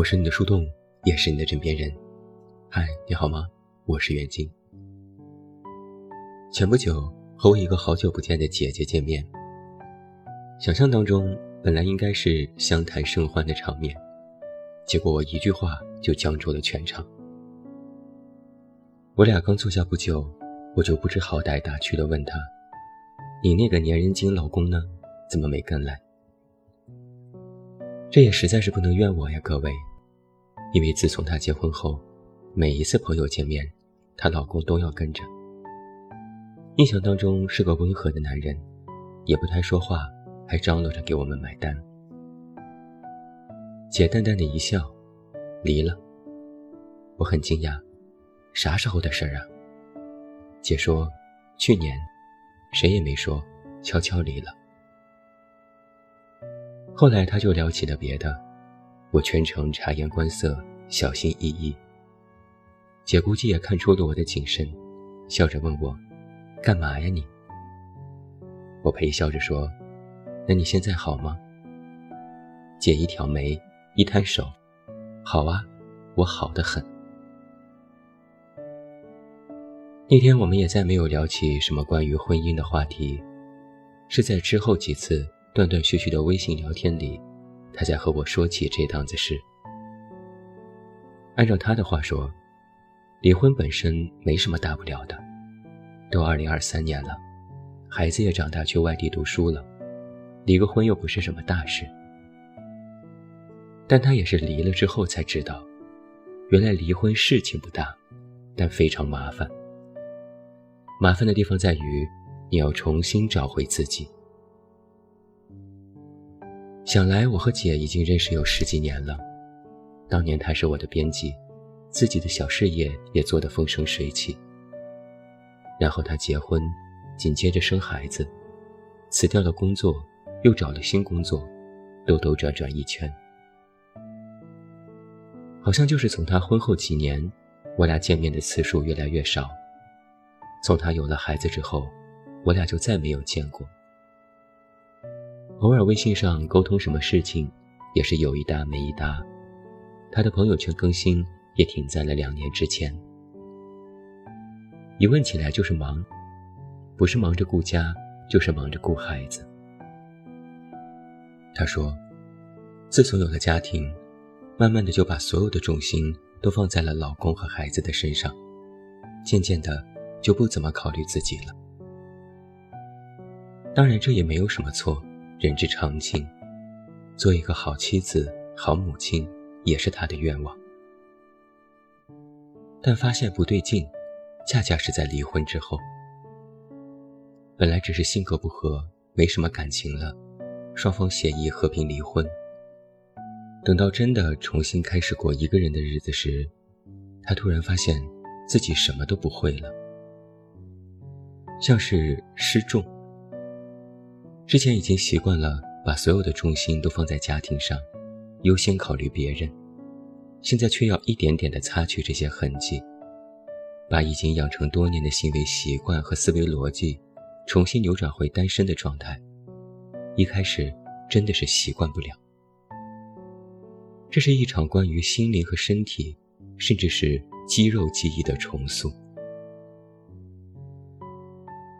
我是你的树洞，也是你的枕边人。嗨，你好吗？我是袁静。前不久和我一个好久不见的姐姐见面，想象当中本来应该是相谈甚欢的场面，结果我一句话就僵住了全场。我俩刚坐下不久，我就不知好歹打趣地问她：“你那个粘人精老公呢？怎么没跟来？”这也实在是不能怨我呀，各位，因为自从她结婚后，每一次朋友见面，她老公都要跟着。印象当中是个温和的男人，也不太说话，还张罗着给我们买单。姐淡淡的一笑，离了。我很惊讶，啥时候的事儿啊？姐说，去年，谁也没说，悄悄离了。后来他就聊起了别的，我全程察言观色，小心翼翼。姐估计也看出了我的谨慎，笑着问我：“干嘛呀你？”我陪笑着说：“那你现在好吗？”姐一挑眉，一摊手：“好啊，我好的很。”那天我们也再没有聊起什么关于婚姻的话题，是在之后几次。断断续续的微信聊天里，他在和我说起这档子事。按照他的话说，离婚本身没什么大不了的，都二零二三年了，孩子也长大去外地读书了，离个婚又不是什么大事。但他也是离了之后才知道，原来离婚事情不大，但非常麻烦。麻烦的地方在于，你要重新找回自己。想来我和姐已经认识有十几年了，当年她是我的编辑，自己的小事业也做得风生水起。然后她结婚，紧接着生孩子，辞掉了工作，又找了新工作，兜兜转转一圈。好像就是从她婚后几年，我俩见面的次数越来越少。从她有了孩子之后，我俩就再没有见过。偶尔微信上沟通什么事情，也是有一搭没一搭。他的朋友圈更新也停在了两年之前。一问起来就是忙，不是忙着顾家，就是忙着顾孩子。他说，自从有了家庭，慢慢的就把所有的重心都放在了老公和孩子的身上，渐渐的就不怎么考虑自己了。当然，这也没有什么错。人之常情，做一个好妻子、好母亲，也是他的愿望。但发现不对劲，恰恰是在离婚之后。本来只是性格不合，没什么感情了，双方协议和平离婚。等到真的重新开始过一个人的日子时，他突然发现自己什么都不会了，像是失重。之前已经习惯了把所有的重心都放在家庭上，优先考虑别人，现在却要一点点的擦去这些痕迹，把已经养成多年的行为习惯和思维逻辑，重新扭转回单身的状态。一开始真的是习惯不了。这是一场关于心灵和身体，甚至是肌肉记忆的重塑。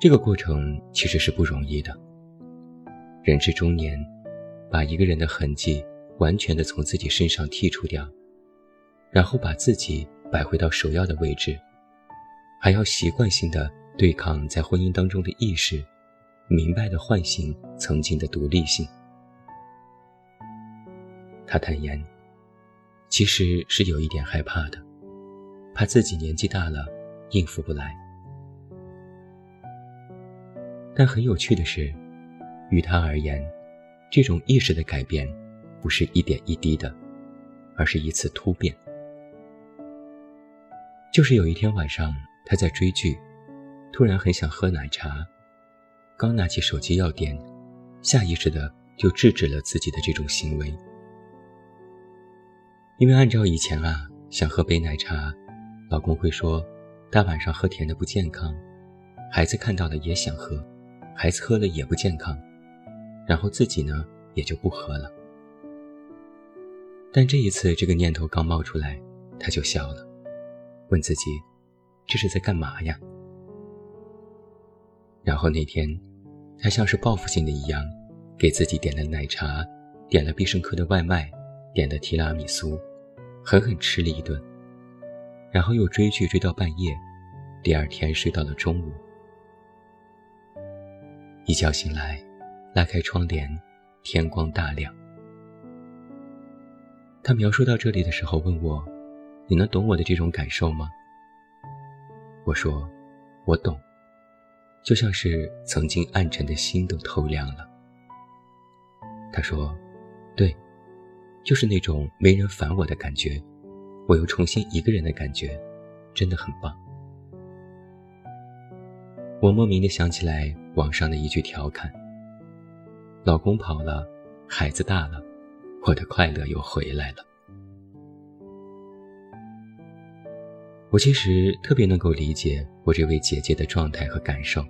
这个过程其实是不容易的。人至中年，把一个人的痕迹完全的从自己身上剔除掉，然后把自己摆回到首要的位置，还要习惯性的对抗在婚姻当中的意识，明白的唤醒曾经的独立性。他坦言，其实是有一点害怕的，怕自己年纪大了应付不来。但很有趣的是。于他而言，这种意识的改变，不是一点一滴的，而是一次突变。就是有一天晚上，他在追剧，突然很想喝奶茶，刚拿起手机要点，下意识的就制止了自己的这种行为。因为按照以前啊，想喝杯奶茶，老公会说，大晚上喝甜的不健康，孩子看到了也想喝，孩子喝了也不健康。然后自己呢也就不喝了。但这一次，这个念头刚冒出来，他就笑了，问自己：“这是在干嘛呀？”然后那天，他像是报复性的一样，给自己点了奶茶，点了必胜客的外卖，点了提拉米苏，狠狠吃了一顿。然后又追剧追到半夜，第二天睡到了中午。一觉醒来，拉开窗帘，天光大亮。他描述到这里的时候问我：“你能懂我的这种感受吗？”我说：“我懂。”就像是曾经暗沉的心都透亮了。他说：“对，就是那种没人烦我的感觉，我又重新一个人的感觉，真的很棒。”我莫名的想起来网上的一句调侃：“老公跑了，孩子大了，我的快乐又回来了。”我其实特别能够理解我这位姐姐的状态和感受。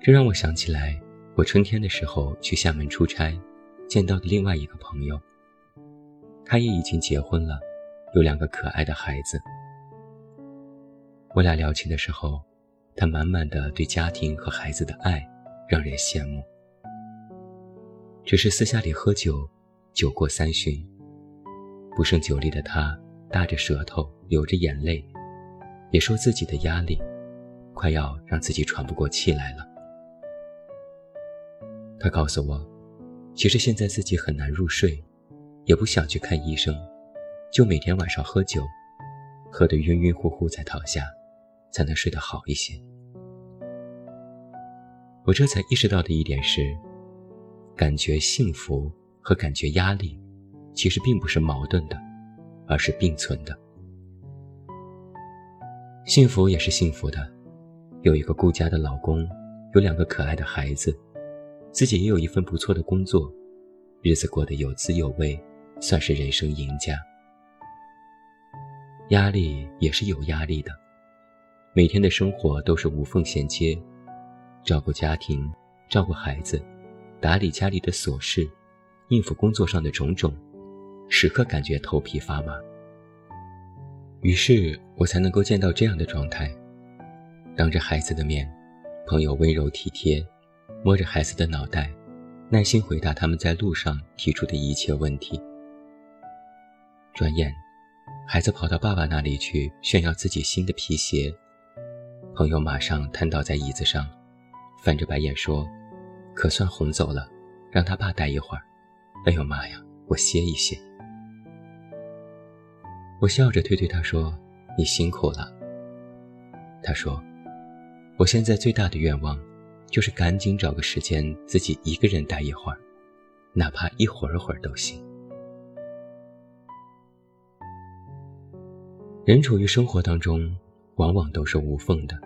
这让我想起来，我春天的时候去厦门出差，见到的另外一个朋友。他也已经结婚了，有两个可爱的孩子。我俩聊起的时候，他满满的对家庭和孩子的爱，让人羡慕。只是私下里喝酒，酒过三巡，不胜酒力的他，大着舌头，流着眼泪，也说自己的压力，快要让自己喘不过气来了。他告诉我，其实现在自己很难入睡，也不想去看医生，就每天晚上喝酒，喝得晕晕乎乎再躺下，才能睡得好一些。我这才意识到的一点是，感觉幸福和感觉压力，其实并不是矛盾的，而是并存的。幸福也是幸福的，有一个顾家的老公，有两个可爱的孩子。自己也有一份不错的工作，日子过得有滋有味，算是人生赢家。压力也是有压力的，每天的生活都是无缝衔接，照顾家庭，照顾孩子，打理家里的琐事，应付工作上的种种，时刻感觉头皮发麻。于是我才能够见到这样的状态：当着孩子的面，朋友温柔体贴。摸着孩子的脑袋，耐心回答他们在路上提出的一切问题。转眼，孩子跑到爸爸那里去炫耀自己新的皮鞋，朋友马上瘫倒在椅子上，翻着白眼说：“可算哄走了，让他爸待一会儿。”哎呦妈呀，我歇一歇。我笑着推推他说：“你辛苦了。”他说：“我现在最大的愿望。”就是赶紧找个时间自己一个人待一会儿，哪怕一会儿会儿都行。人处于生活当中，往往都是无缝的，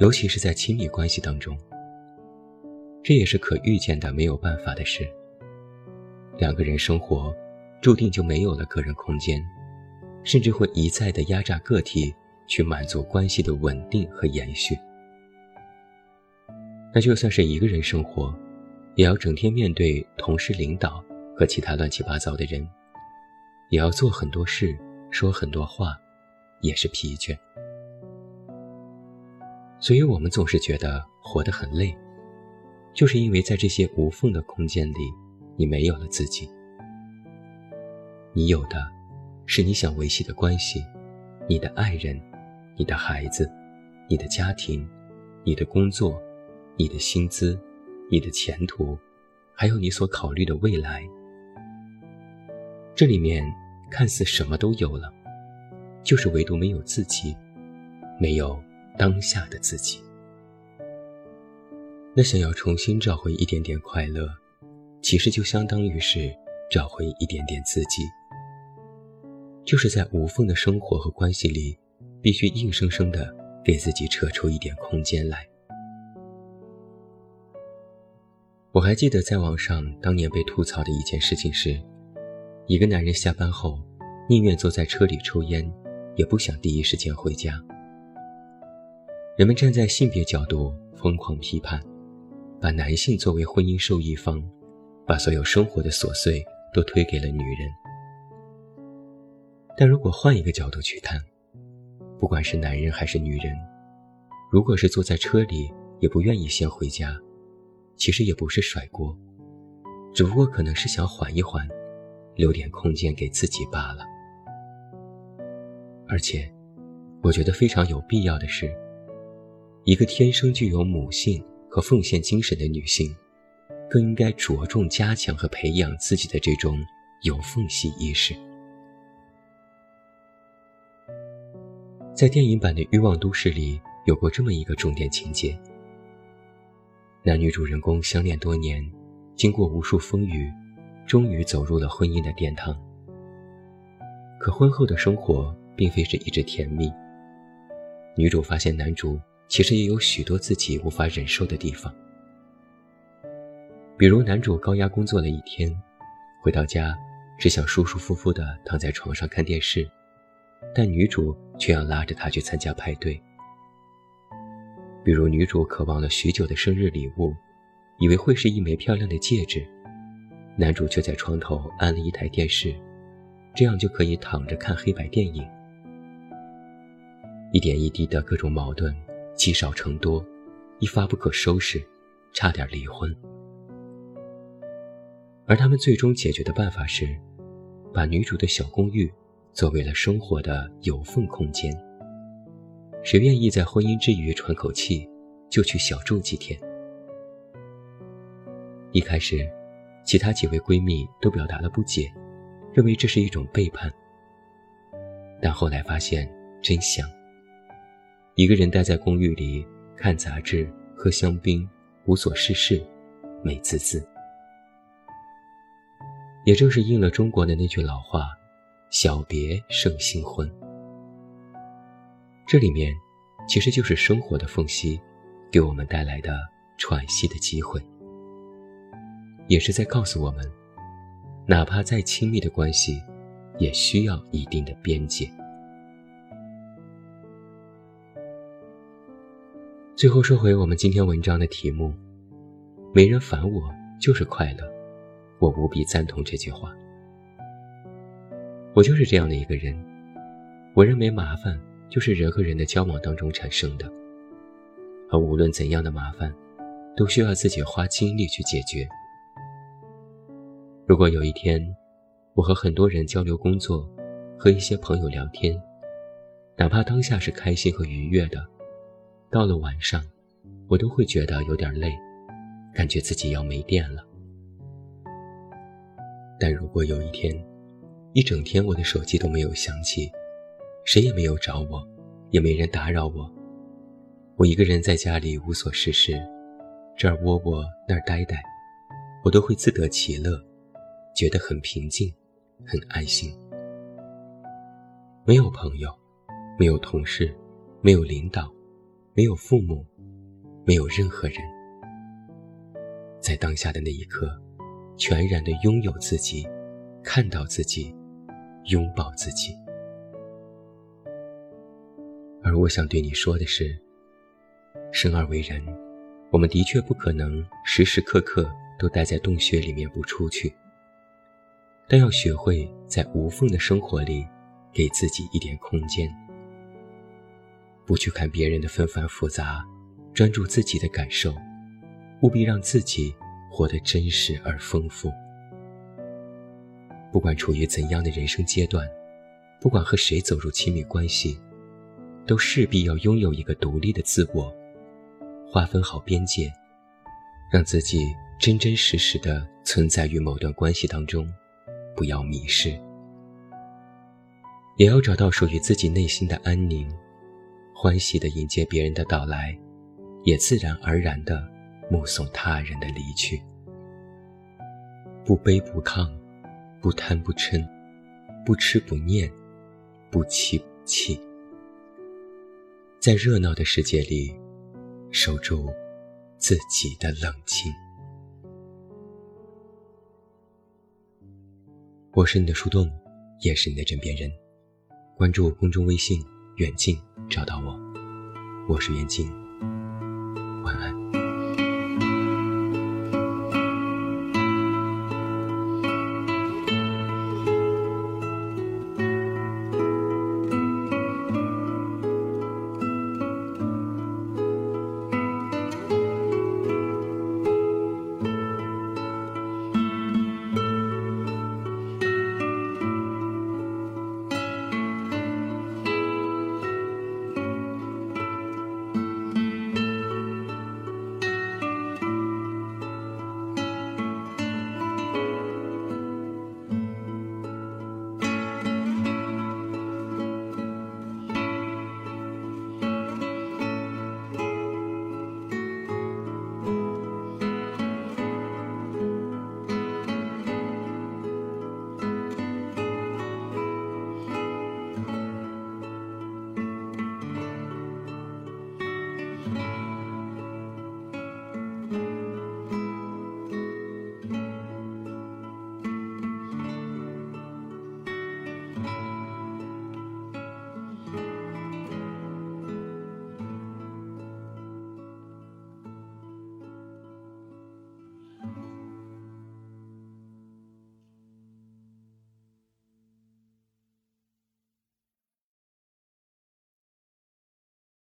尤其是在亲密关系当中，这也是可预见的、没有办法的事。两个人生活，注定就没有了个人空间，甚至会一再的压榨个体，去满足关系的稳定和延续。那就算是一个人生活，也要整天面对同事、领导和其他乱七八糟的人，也要做很多事，说很多话，也是疲倦。所以，我们总是觉得活得很累，就是因为在这些无缝的空间里，你没有了自己。你有的，是你想维系的关系，你的爱人，你的孩子，你的家庭，你的工作。你的薪资，你的前途，还有你所考虑的未来，这里面看似什么都有了，就是唯独没有自己，没有当下的自己。那想要重新找回一点点快乐，其实就相当于是找回一点点自己，就是在无缝的生活和关系里，必须硬生生的给自己扯出一点空间来。我还记得在网上当年被吐槽的一件事情是，一个男人下班后宁愿坐在车里抽烟，也不想第一时间回家。人们站在性别角度疯狂批判，把男性作为婚姻受益方，把所有生活的琐碎都推给了女人。但如果换一个角度去看，不管是男人还是女人，如果是坐在车里也不愿意先回家，其实也不是甩锅，只不过可能是想缓一缓，留点空间给自己罢了。而且，我觉得非常有必要的是，一个天生具有母性和奉献精神的女性，更应该着重加强和培养自己的这种有缝隙意识。在电影版的《欲望都市》里，有过这么一个重点情节：男女主人公相恋多年，经过无数风雨，终于走入了婚姻的殿堂。可婚后的生活，并非是一直甜蜜。女主发现男主其实也有许多自己无法忍受的地方，比如男主高压工作了一天，回到家只想舒舒服服地躺在床上看电视，但女主却要拉着他去参加派对。比如女主渴望了许久的生日礼物，以为会是一枚漂亮的戒指，男主却在床头安了一台电视，这样就可以躺着看黑白电影。一点一滴的各种矛盾积少成多，一发不可收拾，差点离婚。而他们最终解决的办法是，把女主的小公寓作为了生活的有缝空间。谁愿意在婚姻之余喘口气，就去小住几天。一开始，其他几位闺蜜都表达了不解，认为这是一种背叛。但后来发现真相。一个人待在公寓里看杂志、喝香槟，无所事事，美滋滋。也正是应了中国的那句老话：“小别胜新婚。”这里面其实就是生活的缝隙，给我们带来的喘息的机会，也是在告诉我们，哪怕再亲密的关系，也需要一定的边界。最后说回我们今天文章的题目：“没人烦我就是快乐。”我无比赞同这句话。我就是这样的一个人。我认为麻烦就是人和人的交往当中产生的，而无论怎样的麻烦，都需要自己花精力去解决。如果有一天，我和很多人交流工作，和一些朋友聊天，哪怕当下是开心和愉悦的。到了晚上，我都会觉得有点累，感觉自己要没电了。但如果有一天，一整天我的手机都没有响起，谁也没有找我，也没人打扰我，我一个人在家里无所事事，这儿窝窝那儿呆呆，我都会自得其乐，觉得很平静，很安心。没有朋友，没有同事，没有领导。没有父母，没有任何人，在当下的那一刻，全然的拥有自己，看到自己，拥抱自己。而我想对你说的是，生而为人，我们的确不可能时时刻刻都待在洞穴里面不出去，但要学会在无缝的生活里，给自己一点空间。不去看别人的纷繁复杂，专注自己的感受，务必让自己活得真实而丰富。不管处于怎样的人生阶段，不管和谁走入亲密关系，都势必要拥有一个独立的自我，划分好边界，让自己真真实实的存在于某段关系当中，不要迷失，也要找到属于自己内心的安宁。欢喜地迎接别人的到来，也自然而然地目送他人的离去。不卑不亢，不贪不嗔，不痴不念，不欺不气。在热闹的世界里，守住自己的冷清。我是你的树洞，也是你的枕边人。关注公众微信。远近找到我，我是袁静，晚安。